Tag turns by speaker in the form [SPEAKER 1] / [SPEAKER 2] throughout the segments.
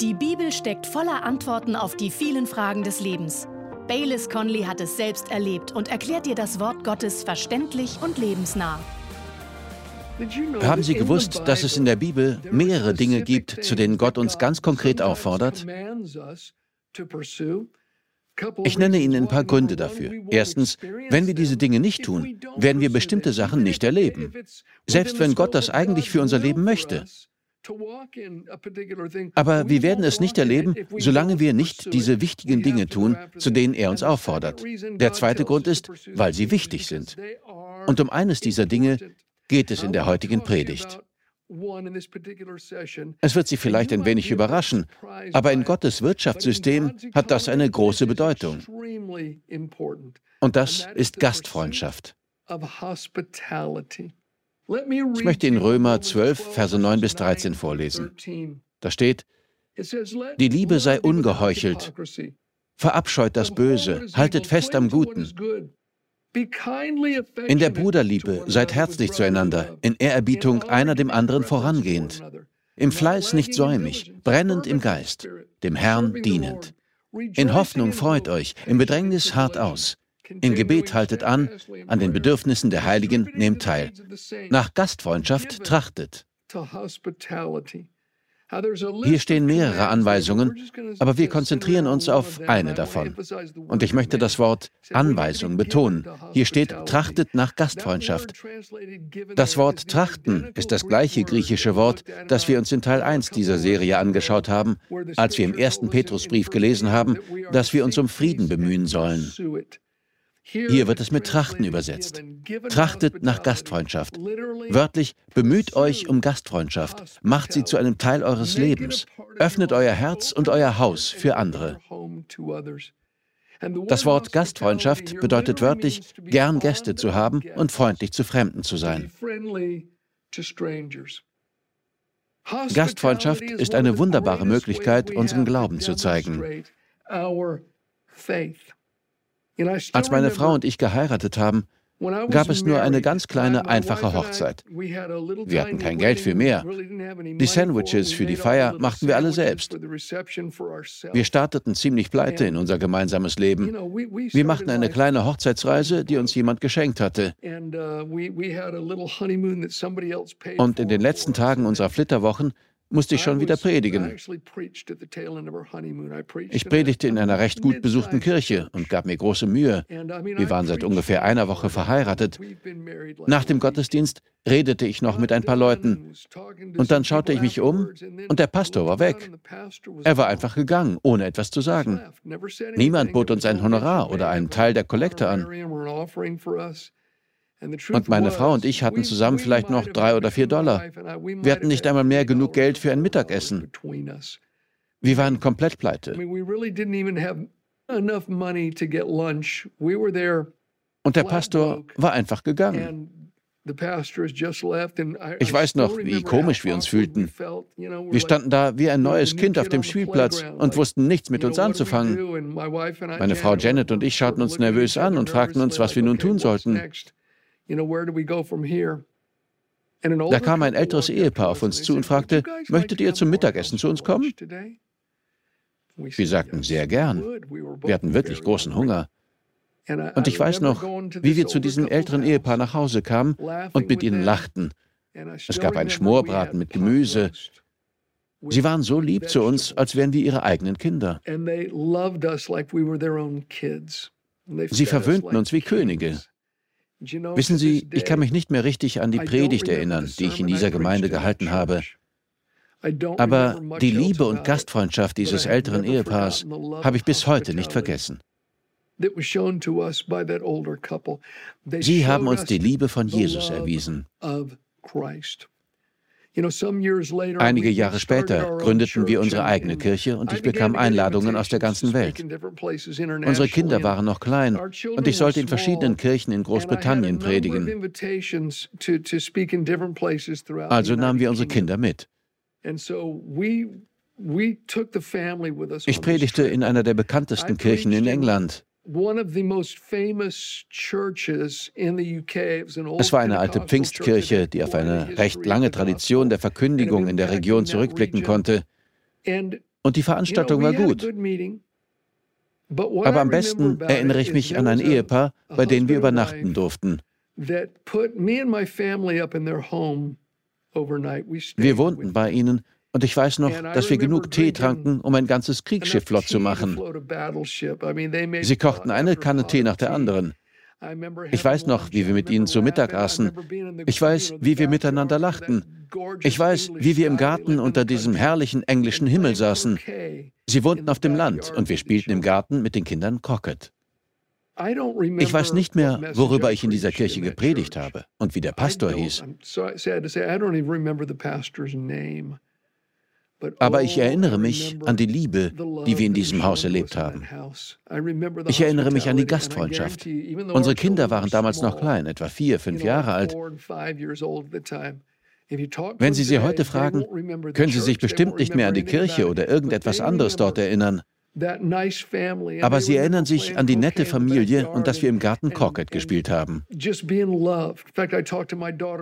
[SPEAKER 1] Die Bibel steckt voller Antworten auf die vielen Fragen des Lebens. Baylis Conley hat es selbst erlebt und erklärt dir das Wort Gottes verständlich und lebensnah.
[SPEAKER 2] Haben Sie gewusst, dass es in der Bibel mehrere Dinge gibt, zu denen Gott uns ganz konkret auffordert? Ich nenne Ihnen ein paar Gründe dafür. Erstens, wenn wir diese Dinge nicht tun, werden wir bestimmte Sachen nicht erleben. Selbst wenn Gott das eigentlich für unser Leben möchte. Aber wir werden es nicht erleben, solange wir nicht diese wichtigen Dinge tun, zu denen er uns auffordert. Der zweite Grund ist, weil sie wichtig sind. Und um eines dieser Dinge geht es in der heutigen Predigt. Es wird Sie vielleicht ein wenig überraschen, aber in Gottes Wirtschaftssystem hat das eine große Bedeutung. Und das ist Gastfreundschaft. Ich möchte in Römer 12, Verse 9 bis 13 vorlesen. Da steht, die Liebe sei ungeheuchelt, verabscheut das Böse, haltet fest am Guten. In der Bruderliebe seid herzlich zueinander, in Ehrerbietung einer dem anderen vorangehend, im Fleiß nicht säumig, brennend im Geist, dem Herrn dienend. In Hoffnung freut euch, im Bedrängnis hart aus, in Gebet haltet an, an den Bedürfnissen der Heiligen nehmt teil. Nach Gastfreundschaft trachtet. Hier stehen mehrere Anweisungen, aber wir konzentrieren uns auf eine davon. Und ich möchte das Wort Anweisung betonen. Hier steht, trachtet nach Gastfreundschaft. Das Wort trachten ist das gleiche griechische Wort, das wir uns in Teil 1 dieser Serie angeschaut haben, als wir im ersten Petrusbrief gelesen haben, dass wir uns um Frieden bemühen sollen. Hier wird es mit Trachten übersetzt. Trachtet nach Gastfreundschaft. Wörtlich, bemüht euch um Gastfreundschaft. Macht sie zu einem Teil eures Lebens. Öffnet euer Herz und euer Haus für andere. Das Wort Gastfreundschaft bedeutet wörtlich, gern Gäste zu haben und freundlich zu Fremden zu sein. Gastfreundschaft ist eine wunderbare Möglichkeit, unseren Glauben zu zeigen. Als meine Frau und ich geheiratet haben, gab es nur eine ganz kleine, einfache Hochzeit. Wir hatten kein Geld für mehr. Die Sandwiches für die Feier machten wir alle selbst. Wir starteten ziemlich pleite in unser gemeinsames Leben. Wir machten eine kleine Hochzeitsreise, die uns jemand geschenkt hatte. Uh, und in den letzten Tagen unserer Flitterwochen musste ich schon wieder predigen. Ich predigte in einer recht gut besuchten Kirche und gab mir große Mühe. Wir waren seit ungefähr einer Woche verheiratet. Nach dem Gottesdienst redete ich noch mit ein paar Leuten und dann schaute ich mich um und der Pastor war weg. Er war einfach gegangen, ohne etwas zu sagen. Niemand bot uns ein Honorar oder einen Teil der Kollekte an. Und meine Frau und ich hatten zusammen vielleicht noch drei oder vier Dollar. Wir hatten nicht einmal mehr genug Geld für ein Mittagessen. Wir waren komplett pleite. Und der Pastor war einfach gegangen. Ich weiß noch, wie komisch wir uns fühlten. Wir standen da wie ein neues Kind auf dem Spielplatz und wussten nichts mit uns anzufangen. Meine Frau Janet und ich schauten uns nervös an und fragten uns, was wir nun tun sollten. Da kam ein älteres Ehepaar auf uns zu und fragte, möchtet ihr zum Mittagessen zu uns kommen? Wir sagten sehr gern. Wir hatten wirklich großen Hunger. Und ich weiß noch, wie wir zu diesem älteren Ehepaar nach Hause kamen und mit ihnen lachten. Es gab einen Schmorbraten mit Gemüse. Sie waren so lieb zu uns, als wären wir ihre eigenen Kinder. Sie verwöhnten uns wie Könige. Wissen Sie, ich kann mich nicht mehr richtig an die Predigt erinnern, die ich in dieser Gemeinde gehalten habe. Aber die Liebe und Gastfreundschaft dieses älteren Ehepaars habe ich bis heute nicht vergessen. Sie haben uns die Liebe von Jesus erwiesen. Einige Jahre später gründeten wir unsere eigene Kirche und ich bekam Einladungen aus der ganzen Welt. Unsere Kinder waren noch klein und ich sollte in verschiedenen Kirchen in Großbritannien predigen. Also nahmen wir unsere Kinder mit. Ich predigte in einer der bekanntesten Kirchen in England. Es war eine alte Pfingstkirche, die auf eine recht lange Tradition der Verkündigung in der Region zurückblicken konnte. Und die Veranstaltung war gut. Aber am besten erinnere ich mich an ein Ehepaar, bei dem wir übernachten durften. Wir wohnten bei ihnen und ich weiß noch, dass wir genug Tee tranken, um ein ganzes Kriegsschiff flott zu machen. Sie kochten eine Kanne Tee nach der anderen. Ich weiß noch, wie wir mit ihnen zu Mittag aßen. Ich weiß, wie wir miteinander lachten. Ich weiß, wie wir im Garten unter diesem herrlichen englischen Himmel saßen. Sie wohnten auf dem Land und wir spielten im Garten mit den Kindern Crockett. Ich weiß nicht mehr, worüber ich in dieser Kirche gepredigt habe und wie der Pastor hieß. Aber ich erinnere mich an die Liebe, die wir in diesem Haus erlebt haben. Ich erinnere mich an die Gastfreundschaft. Unsere Kinder waren damals noch klein, etwa vier, fünf Jahre alt. Wenn Sie sie heute fragen, können Sie sich bestimmt nicht mehr an die Kirche oder irgendetwas anderes dort erinnern. Aber sie erinnern sich an die nette Familie und dass wir im Garten Crockett gespielt haben.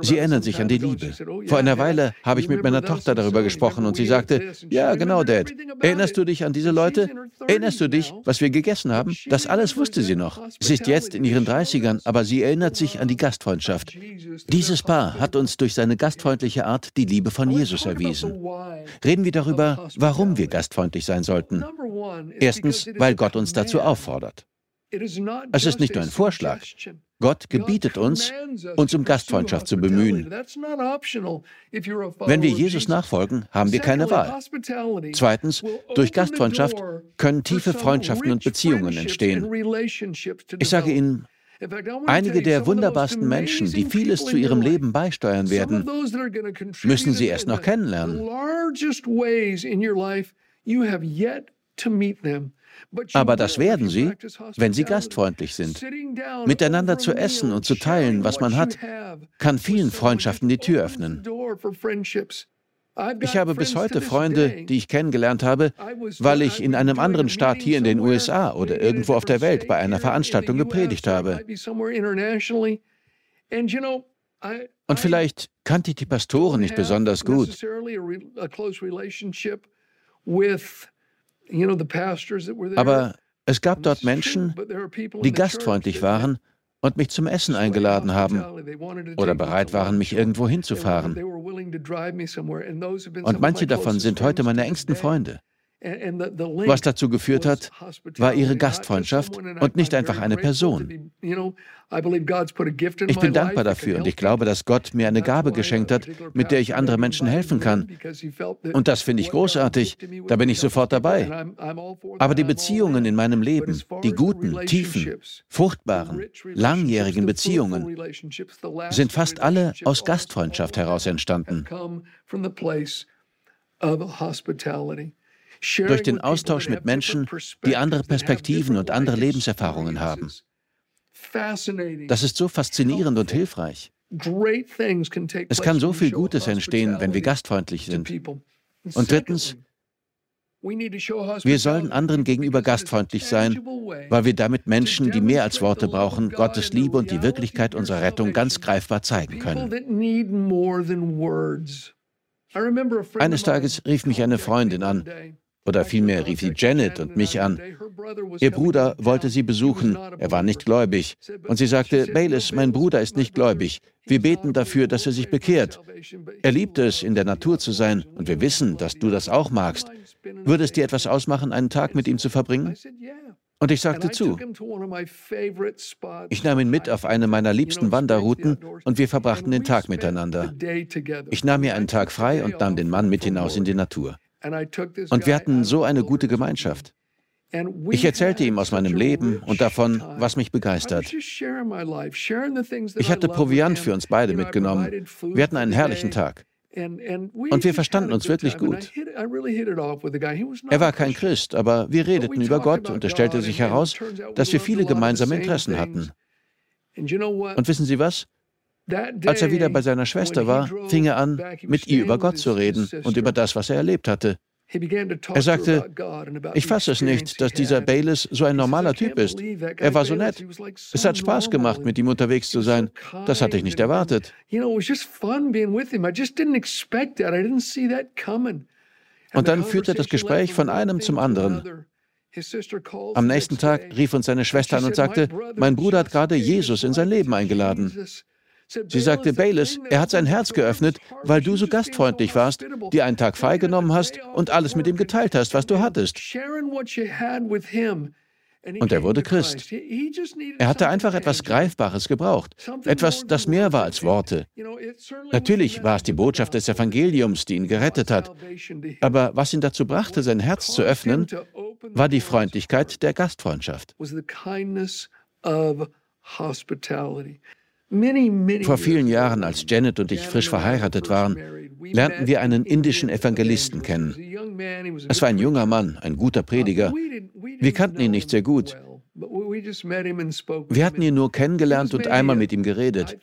[SPEAKER 2] Sie erinnern sich an die Liebe. Oh, Vor einer Weile habe ich mit meiner Tochter darüber gesprochen und sie sagte, ja, genau, Dad. Erinnerst du dich an diese Leute? Erinnerst du dich, was wir gegessen haben? Das alles wusste sie noch. Sie ist jetzt in ihren 30ern, aber sie erinnert sich an die Gastfreundschaft. Dieses Paar hat uns durch seine gastfreundliche Art die Liebe von Jesus erwiesen. Reden wir darüber, warum wir gastfreundlich sein sollten. Erstens, weil Gott uns dazu auffordert. Es ist nicht nur ein Vorschlag. Gott gebietet uns, uns um Gastfreundschaft zu bemühen. Wenn wir Jesus nachfolgen, haben wir keine Wahl. Zweitens, durch Gastfreundschaft können tiefe Freundschaften und Beziehungen entstehen. Ich sage Ihnen, Einige der wunderbarsten Menschen, die vieles zu ihrem Leben beisteuern werden, müssen Sie erst noch kennenlernen. Aber das werden sie, wenn sie gastfreundlich sind. Miteinander zu essen und zu teilen, was man hat, kann vielen Freundschaften die Tür öffnen. Ich habe bis heute Freunde, die ich kennengelernt habe, weil ich in einem anderen Staat hier in den USA oder irgendwo auf der Welt bei einer Veranstaltung gepredigt habe. Und vielleicht kannte ich die Pastoren nicht besonders gut. Aber es gab dort Menschen, die gastfreundlich waren und mich zum Essen eingeladen haben oder bereit waren, mich irgendwo hinzufahren. Und manche davon sind heute meine engsten Freunde. Was dazu geführt hat, war ihre Gastfreundschaft und nicht einfach eine Person. Ich bin dankbar dafür und ich glaube, dass Gott mir eine Gabe geschenkt hat, mit der ich andere Menschen helfen kann. Und das finde ich großartig. Da bin ich sofort dabei. Aber die Beziehungen in meinem Leben, die guten, tiefen, fruchtbaren, langjährigen Beziehungen, sind fast alle aus Gastfreundschaft heraus entstanden durch den Austausch mit Menschen, die andere Perspektiven und andere Lebenserfahrungen haben. Das ist so faszinierend und hilfreich. Es kann so viel Gutes entstehen, wenn wir gastfreundlich sind. Und drittens, wir sollen anderen gegenüber gastfreundlich sein, weil wir damit Menschen, die mehr als Worte brauchen, Gottes Liebe und die Wirklichkeit unserer Rettung ganz greifbar zeigen können. Eines Tages rief mich eine Freundin an oder vielmehr rief sie Janet und mich an. Ihr Bruder wollte sie besuchen, er war nicht gläubig. Und sie sagte, Bayless, mein Bruder ist nicht gläubig. Wir beten dafür, dass er sich bekehrt. Er liebt es, in der Natur zu sein, und wir wissen, dass du das auch magst. Würde es dir etwas ausmachen, einen Tag mit ihm zu verbringen? Und ich sagte zu. Ich nahm ihn mit auf eine meiner liebsten Wanderrouten und wir verbrachten den Tag miteinander. Ich nahm mir einen Tag frei und nahm den Mann mit hinaus in die Natur. Und wir hatten so eine gute Gemeinschaft. Ich erzählte ihm aus meinem Leben und davon, was mich begeistert. Ich hatte Proviant für uns beide mitgenommen. Wir hatten einen herrlichen Tag. Und wir verstanden uns wirklich gut. Er war kein Christ, aber wir redeten über Gott und es stellte sich heraus, dass wir viele gemeinsame Interessen hatten. Und wissen Sie was? Als er wieder bei seiner Schwester war, fing er an, mit ihr über Gott zu reden und über das, was er erlebt hatte. Er sagte, ich fasse es nicht, dass dieser Bayless so ein normaler Typ ist. Er war so nett. Es hat Spaß gemacht, mit ihm unterwegs zu sein. Das hatte ich nicht erwartet. Und dann führte das Gespräch von einem zum anderen. Am nächsten Tag rief uns seine Schwester an und sagte, mein Bruder hat gerade Jesus in sein Leben eingeladen. Sie sagte, Bayless, er hat sein Herz geöffnet, weil du so gastfreundlich warst, dir einen Tag freigenommen hast und alles mit ihm geteilt hast, was du hattest. Und er wurde Christ. Er hatte einfach etwas Greifbares gebraucht, etwas, das mehr war als Worte. Natürlich war es die Botschaft des Evangeliums, die ihn gerettet hat, aber was ihn dazu brachte, sein Herz zu öffnen, war die Freundlichkeit der Gastfreundschaft. Vor vielen Jahren, als Janet und ich frisch verheiratet waren, lernten wir einen indischen Evangelisten kennen. Es war ein junger Mann, ein guter Prediger. Wir kannten ihn nicht sehr gut. Wir hatten ihn nur kennengelernt und einmal mit ihm geredet.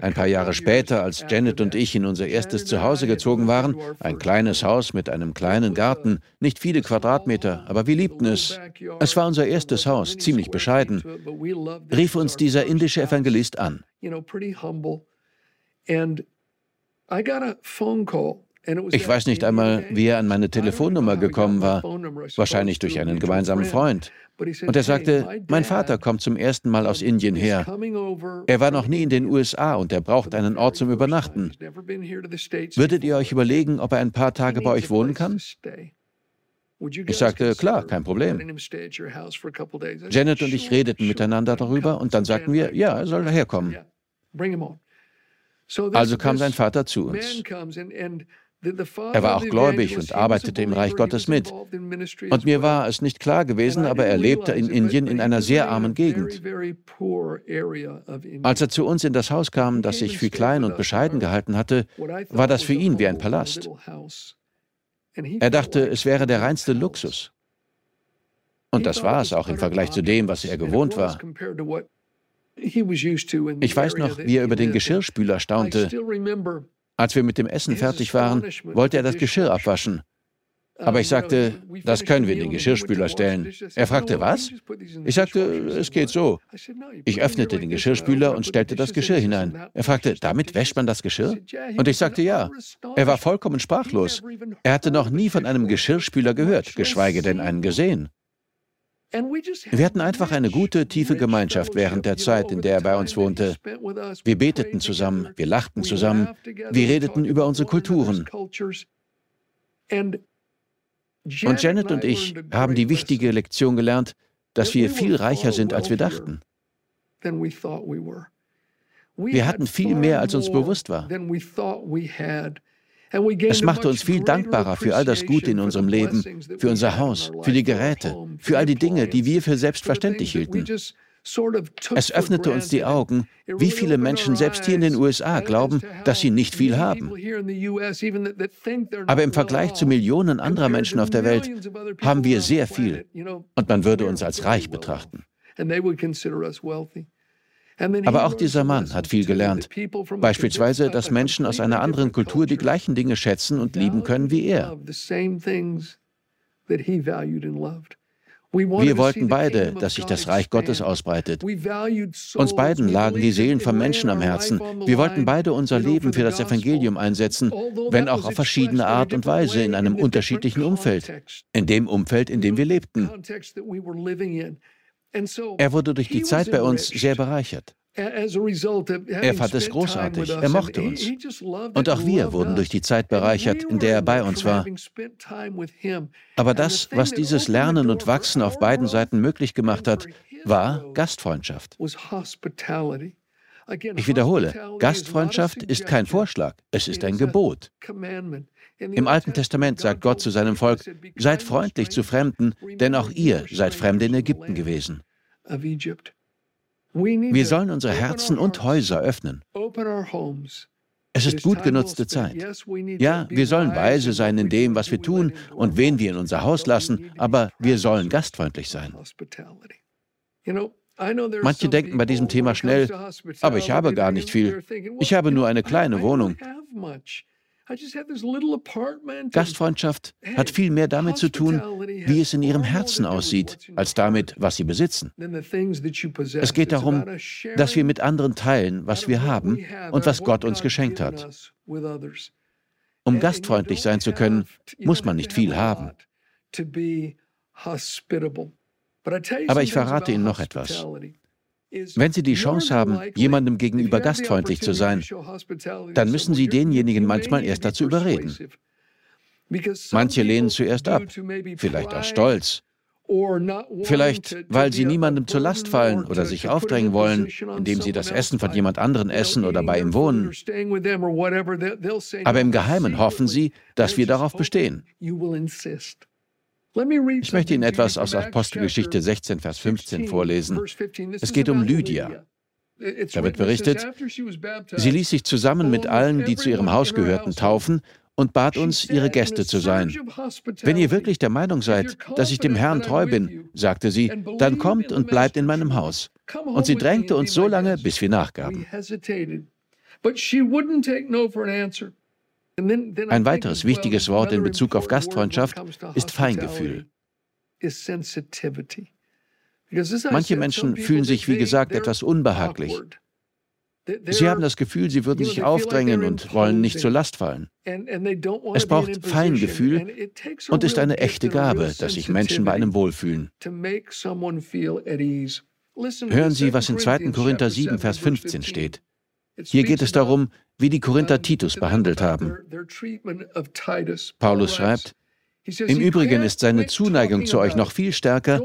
[SPEAKER 2] Ein paar Jahre später, als Janet und ich in unser erstes Zuhause gezogen waren, ein kleines Haus mit einem kleinen Garten, nicht viele Quadratmeter, aber wir liebten es. Es war unser erstes Haus, ziemlich bescheiden. Rief uns dieser indische Evangelist an. Ich weiß nicht einmal, wie er an meine Telefonnummer gekommen war, wahrscheinlich durch einen gemeinsamen Freund. Und er sagte, mein Vater kommt zum ersten Mal aus Indien her. Er war noch nie in den USA und er braucht einen Ort zum Übernachten. Würdet ihr euch überlegen, ob er ein paar Tage bei euch wohnen kann? Ich sagte, klar, kein Problem. Janet und ich redeten miteinander darüber und dann sagten wir, ja, er soll daherkommen. Also kam sein Vater zu uns. Er war auch gläubig und arbeitete im Reich Gottes mit. Und mir war es nicht klar gewesen, aber er lebte in Indien in einer sehr armen Gegend. Als er zu uns in das Haus kam, das sich für klein und bescheiden gehalten hatte, war das für ihn wie ein Palast. Er dachte, es wäre der reinste Luxus. Und das war es auch im Vergleich zu dem, was er gewohnt war. Ich weiß noch, wie er über den Geschirrspüler staunte. Als wir mit dem Essen fertig waren, wollte er das Geschirr abwaschen. Aber ich sagte, das können wir in den Geschirrspüler stellen. Er fragte, was? Ich sagte, es geht so. Ich öffnete den Geschirrspüler und stellte das Geschirr hinein. Er fragte, damit wäscht man das Geschirr? Und ich sagte, ja. Er war vollkommen sprachlos. Er hatte noch nie von einem Geschirrspüler gehört, geschweige denn einen gesehen. Wir hatten einfach eine gute, tiefe Gemeinschaft während der Zeit, in der er bei uns wohnte. Wir beteten zusammen, wir lachten zusammen, wir redeten über unsere Kulturen. Und Janet und ich haben die wichtige Lektion gelernt, dass wir viel reicher sind, als wir dachten. Wir hatten viel mehr, als uns bewusst war. Es machte uns viel dankbarer für all das Gute in unserem Leben, für unser Haus, für die Geräte, für all die Dinge, die wir für selbstverständlich hielten. Es öffnete uns die Augen, wie viele Menschen selbst hier in den USA glauben, dass sie nicht viel haben. Aber im Vergleich zu Millionen anderer Menschen auf der Welt haben wir sehr viel und man würde uns als reich betrachten. Aber auch dieser Mann hat viel gelernt. Beispielsweise, dass Menschen aus einer anderen Kultur die gleichen Dinge schätzen und lieben können wie er. Wir wollten beide, dass sich das Reich Gottes ausbreitet. Uns beiden lagen die Seelen von Menschen am Herzen. Wir wollten beide unser Leben für das Evangelium einsetzen, wenn auch auf verschiedene Art und Weise in einem unterschiedlichen Umfeld, in dem Umfeld, in dem wir lebten. Er wurde durch die Zeit bei uns sehr bereichert. Er fand es großartig, er mochte uns. Und auch wir wurden durch die Zeit bereichert, in der er bei uns war. Aber das, was dieses Lernen und Wachsen auf beiden Seiten möglich gemacht hat, war Gastfreundschaft. Ich wiederhole, Gastfreundschaft ist kein Vorschlag, es ist ein Gebot. Im Alten Testament sagt Gott zu seinem Volk, seid freundlich zu Fremden, denn auch ihr seid Fremde in Ägypten gewesen. Wir sollen unsere Herzen und Häuser öffnen. Es ist gut genutzte Zeit. Ja, wir sollen weise sein in dem, was wir tun und wen wir in unser Haus lassen, aber wir sollen gastfreundlich sein. Manche denken bei diesem Thema schnell, aber ich habe gar nicht viel. Ich habe nur eine kleine Wohnung. Gastfreundschaft hat viel mehr damit zu tun, wie es in ihrem Herzen aussieht, als damit, was sie besitzen. Es geht darum, dass wir mit anderen teilen, was wir haben und was Gott uns geschenkt hat. Um gastfreundlich sein zu können, muss man nicht viel haben. Aber ich verrate Ihnen noch etwas. Wenn Sie die Chance haben, jemandem gegenüber gastfreundlich zu sein, dann müssen Sie denjenigen manchmal erst dazu überreden. Manche lehnen zuerst ab, vielleicht aus Stolz, vielleicht weil sie niemandem zur Last fallen oder sich aufdrängen wollen, indem sie das Essen von jemand anderen essen oder bei ihm wohnen. Aber im Geheimen hoffen sie, dass wir darauf bestehen. Ich möchte Ihnen etwas aus Apostelgeschichte 16, Vers 15 vorlesen. Es geht um Lydia. Da wird berichtet, sie ließ sich zusammen mit allen, die zu ihrem Haus gehörten, taufen und bat uns, ihre Gäste zu sein. Wenn ihr wirklich der Meinung seid, dass ich dem Herrn treu bin, sagte sie, dann kommt und bleibt in meinem Haus. Und sie drängte uns so lange, bis wir nachgaben. Ein weiteres wichtiges Wort in Bezug auf Gastfreundschaft ist Feingefühl. Manche Menschen fühlen sich, wie gesagt, etwas unbehaglich. Sie haben das Gefühl, sie würden sich aufdrängen und wollen nicht zur Last fallen. Es braucht Feingefühl und ist eine echte Gabe, dass sich Menschen bei einem wohlfühlen. Hören Sie, was in 2. Korinther 7, Vers 15 steht. Hier geht es darum, wie die Korinther Titus behandelt haben. Paulus schreibt, im Übrigen ist seine Zuneigung zu euch noch viel stärker,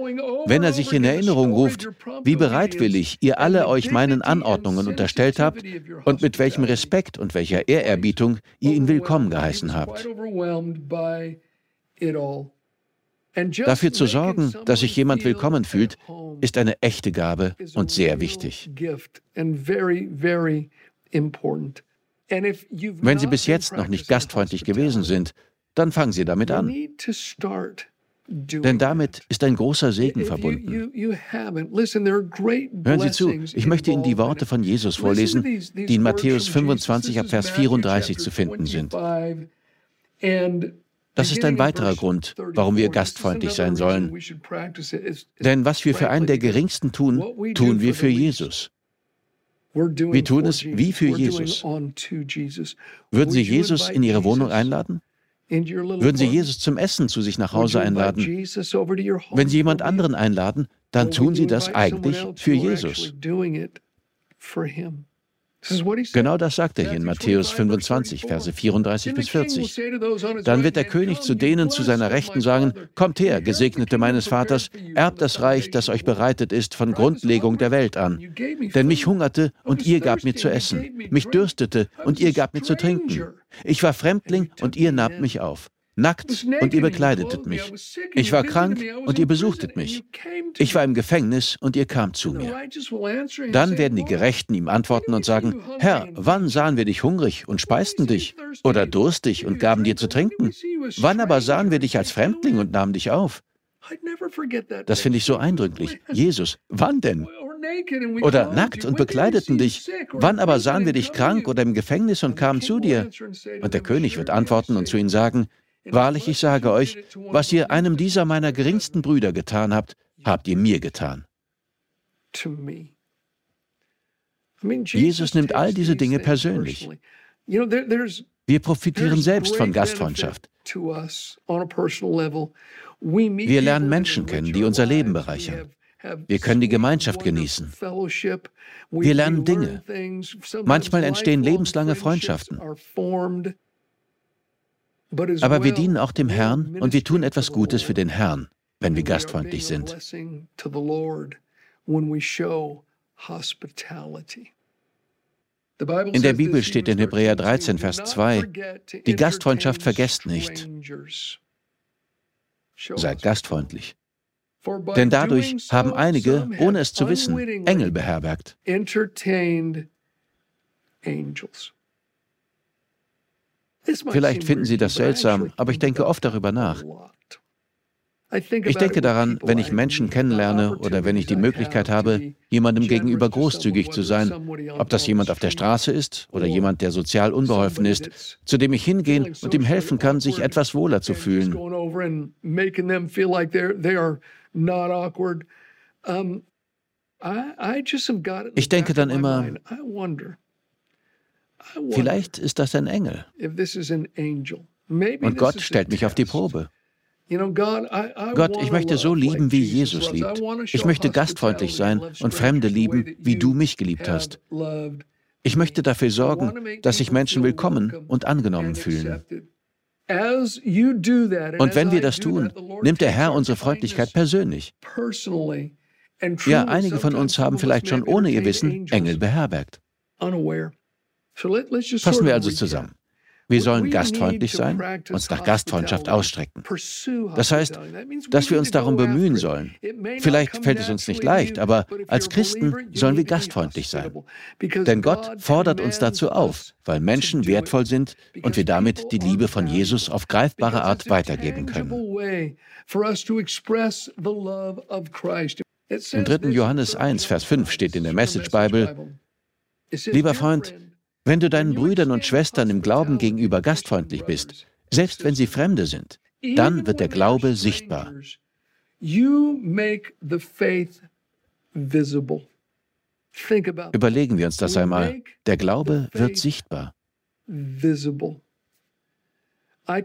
[SPEAKER 2] wenn er sich in Erinnerung ruft, wie bereitwillig ihr alle euch meinen Anordnungen unterstellt habt und mit welchem Respekt und welcher Ehrerbietung ihr ihn willkommen geheißen habt. Dafür zu sorgen, dass sich jemand willkommen fühlt, ist eine echte Gabe und sehr wichtig. Wenn Sie bis jetzt noch nicht gastfreundlich gewesen sind, dann fangen Sie damit an. Denn damit ist ein großer Segen verbunden. Hören Sie zu, ich möchte Ihnen die Worte von Jesus vorlesen, die in Matthäus 25 ab Vers 34 zu finden sind. Das ist ein weiterer Grund, warum wir gastfreundlich sein sollen. Denn was wir für einen der Geringsten tun, tun wir für Jesus. Wir tun es wie für Jesus. Würden Sie Jesus in Ihre Wohnung einladen? Würden Sie Jesus zum Essen zu sich nach Hause einladen? Wenn Sie jemand anderen einladen, dann tun Sie das eigentlich für Jesus. Genau das sagt er hier in Matthäus 25, Verse 34 bis 40. Dann wird der König zu denen zu seiner Rechten sagen, Kommt her, Gesegnete meines Vaters, erbt das Reich, das euch bereitet ist von Grundlegung der Welt an. Denn mich hungerte und ihr gabt mir zu essen, mich dürstete und ihr gabt mir zu trinken. Ich war Fremdling und ihr nahmt mich auf nackt und ihr bekleidetet mich. Ich war krank und ihr besuchtet mich. Ich war im Gefängnis und ihr kamt zu mir. Dann werden die Gerechten ihm antworten und sagen, Herr, wann sahen wir dich hungrig und speisten dich oder durstig und gaben dir zu trinken? Wann aber sahen wir dich als Fremdling und nahmen dich auf? Das finde ich so eindrücklich. Jesus, wann denn? Oder nackt und bekleideten dich. Wann aber sahen wir dich krank oder im Gefängnis und kamen zu dir? Und der König wird antworten und zu ihnen sagen, Wahrlich, ich sage euch, was ihr einem dieser meiner geringsten Brüder getan habt, habt ihr mir getan. Jesus nimmt all diese Dinge persönlich. Wir profitieren selbst von Gastfreundschaft. Wir lernen Menschen kennen, die unser Leben bereichern. Wir können die Gemeinschaft genießen. Wir lernen Dinge. Manchmal entstehen lebenslange Freundschaften. Aber wir dienen auch dem Herrn und wir tun etwas Gutes für den Herrn, wenn wir gastfreundlich sind. In der Bibel steht in Hebräer 13, Vers 2, die Gastfreundschaft vergesst nicht. Seid gastfreundlich. Denn dadurch haben einige, ohne es zu wissen, Engel beherbergt. Vielleicht finden Sie das seltsam, aber ich denke oft darüber nach. Ich denke daran, wenn ich Menschen kennenlerne oder wenn ich die Möglichkeit habe, jemandem gegenüber großzügig zu sein, ob das jemand auf der Straße ist oder jemand, der sozial unbeholfen ist, zu dem ich hingehen und ihm helfen kann, sich etwas wohler zu fühlen. Ich denke dann immer, Vielleicht ist das ein Engel. Und Gott stellt mich auf die Probe. Gott, ich möchte so lieben, wie Jesus liebt. Ich möchte gastfreundlich sein und Fremde lieben, wie du mich geliebt hast. Ich möchte dafür sorgen, dass sich Menschen willkommen und angenommen fühlen. Und wenn wir das tun, nimmt der Herr unsere Freundlichkeit persönlich. Ja, einige von uns haben vielleicht schon ohne ihr Wissen Engel beherbergt. Fassen wir also zusammen. Wir sollen gastfreundlich sein, uns nach Gastfreundschaft ausstrecken. Das heißt, dass wir uns darum bemühen sollen. Vielleicht fällt es uns nicht leicht, aber als Christen sollen wir gastfreundlich sein. Denn Gott fordert uns dazu auf, weil Menschen wertvoll sind und wir damit die Liebe von Jesus auf greifbare Art weitergeben können. Im 3. Johannes 1, Vers 5 steht in der Message Bible, Lieber Freund, wenn du deinen Brüdern und Schwestern im Glauben gegenüber gastfreundlich bist, selbst wenn sie Fremde sind, dann wird der Glaube sichtbar. Überlegen wir uns das einmal. Der Glaube wird sichtbar.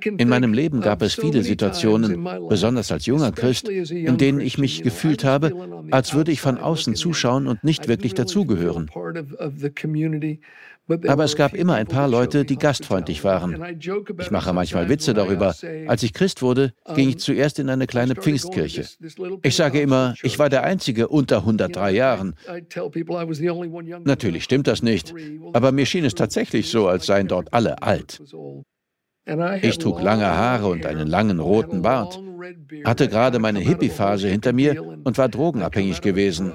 [SPEAKER 2] In meinem Leben gab es viele Situationen, besonders als junger Christ, in denen ich mich gefühlt habe, als würde ich von außen zuschauen und nicht wirklich dazugehören. Aber es gab immer ein paar Leute, die gastfreundlich waren. Ich mache manchmal Witze darüber. Als ich Christ wurde, ging ich zuerst in eine kleine Pfingstkirche. Ich sage immer, ich war der Einzige unter 103 Jahren. Natürlich stimmt das nicht, aber mir schien es tatsächlich so, als seien dort alle alt. Ich trug lange Haare und einen langen roten Bart, hatte gerade meine Hippie-Phase hinter mir und war drogenabhängig gewesen.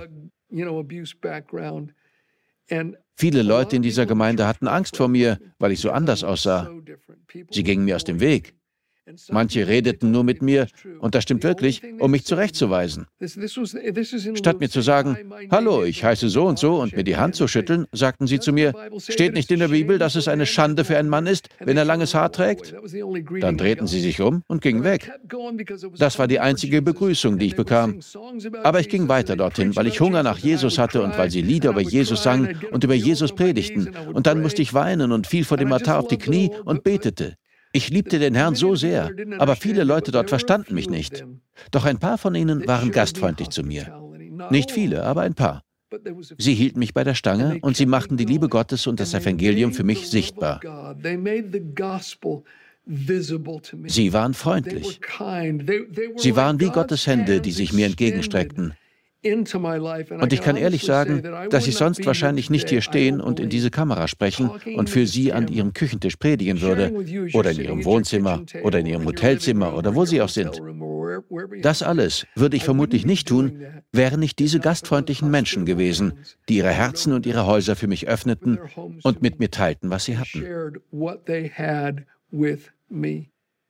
[SPEAKER 2] Viele Leute in dieser Gemeinde hatten Angst vor mir, weil ich so anders aussah. Sie gingen mir aus dem Weg. Manche redeten nur mit mir, und das stimmt wirklich, um mich zurechtzuweisen. Statt mir zu sagen, hallo, ich heiße so und so und mir die Hand zu schütteln, sagten sie zu mir, steht nicht in der Bibel, dass es eine Schande für einen Mann ist, wenn er langes Haar trägt? Dann drehten sie sich um und gingen weg. Das war die einzige Begrüßung, die ich bekam. Aber ich ging weiter dorthin, weil ich Hunger nach Jesus hatte und weil sie Lieder über Jesus sangen und über Jesus predigten. Und dann musste ich weinen und fiel vor dem Altar auf die Knie und betete. Ich liebte den Herrn so sehr, aber viele Leute dort verstanden mich nicht. Doch ein paar von ihnen waren gastfreundlich zu mir. Nicht viele, aber ein paar. Sie hielten mich bei der Stange und sie machten die Liebe Gottes und das Evangelium für mich sichtbar. Sie waren freundlich. Sie waren wie Gottes Hände, die sich mir entgegenstreckten. Und ich kann ehrlich sagen, dass ich sonst wahrscheinlich nicht hier stehen und in diese Kamera sprechen und für Sie an Ihrem Küchentisch predigen würde oder in Ihrem Wohnzimmer oder in Ihrem Hotelzimmer oder wo Sie auch sind. Das alles würde ich vermutlich nicht tun, wären nicht diese gastfreundlichen Menschen gewesen, die ihre Herzen und ihre Häuser für mich öffneten und mit mir teilten, was sie hatten.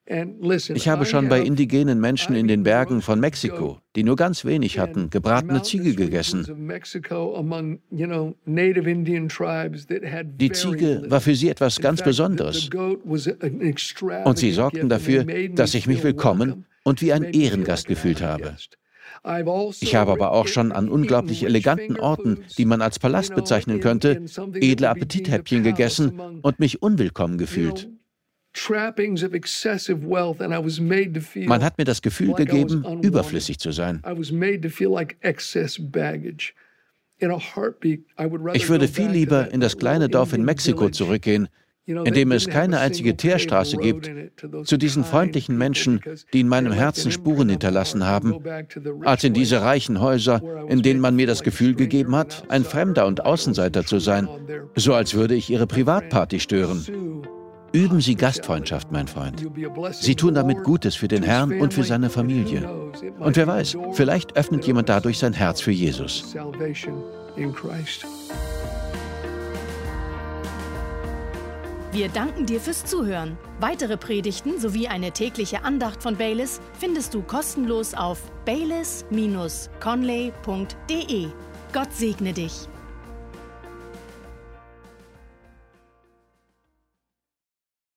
[SPEAKER 2] Ich habe schon bei indigenen Menschen in den Bergen von Mexiko, die nur ganz wenig hatten, gebratene Ziege gegessen. Die Ziege war für sie etwas ganz Besonderes. Und sie sorgten dafür, dass ich mich willkommen und wie ein Ehrengast gefühlt habe. Ich habe aber auch schon an unglaublich eleganten Orten, die man als Palast bezeichnen könnte, edle Appetithäppchen gegessen und mich unwillkommen gefühlt. Man hat mir das Gefühl gegeben, überflüssig zu sein. Ich würde viel lieber in das kleine Dorf in Mexiko zurückgehen, in dem es keine einzige Teerstraße gibt, zu diesen freundlichen Menschen, die in meinem Herzen Spuren hinterlassen haben, als in diese reichen Häuser, in denen man mir das Gefühl gegeben hat, ein Fremder und Außenseiter zu sein, so als würde ich ihre Privatparty stören. Üben Sie Gastfreundschaft, mein Freund. Sie tun damit Gutes für den Herrn und für seine Familie. Und wer weiß, vielleicht öffnet jemand dadurch sein Herz für Jesus.
[SPEAKER 1] Wir danken dir fürs Zuhören. Weitere Predigten sowie eine tägliche Andacht von Baylis findest du kostenlos auf baylis-conley.de. Gott segne dich.